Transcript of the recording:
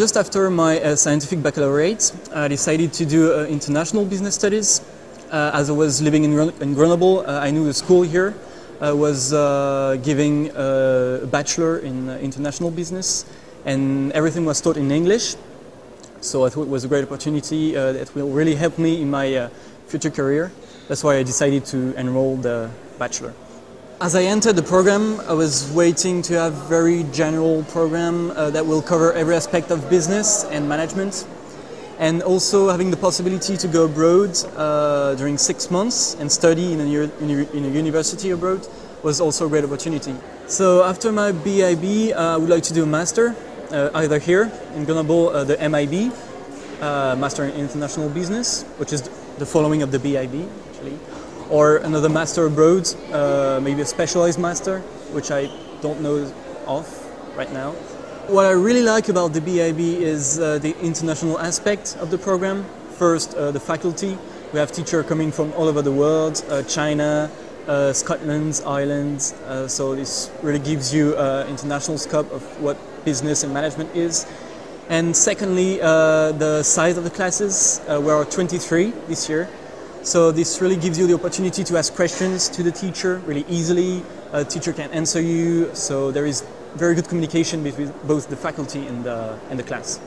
just after my uh, scientific baccalaureate, I decided to do uh, international business studies. Uh, as I was living in, in Grenoble, uh, I knew the school here uh, was uh, giving a bachelor in international business, and everything was taught in English. So I thought it was a great opportunity that will really help me in my future career. That's why I decided to enroll the bachelor. As I entered the program, I was waiting to have a very general program uh, that will cover every aspect of business and management, and also having the possibility to go abroad uh, during six months and study in a, in a, university abroad was also a great opportunity. So after my BIB, uh, I would like to do a master, uh, either here in Grenoble, uh, the MIB, uh, Master in International Business, which is the following of the BIB actually or another master abroad, uh, maybe a specialized master, which I don't know of right now. What I really like about the BIB is uh, the international aspect of the program. First, uh, the faculty. We have teachers coming from all over the world, uh, China, uh, Scotland, Ireland. Uh, so this really gives you international scope of what business and management is. And secondly, the size of the classes. we are 23 this year, so this really gives you the opportunity to ask questions to the teacher really easily. A teacher can answer you. So there is very good communication between both the faculty and the, and the class.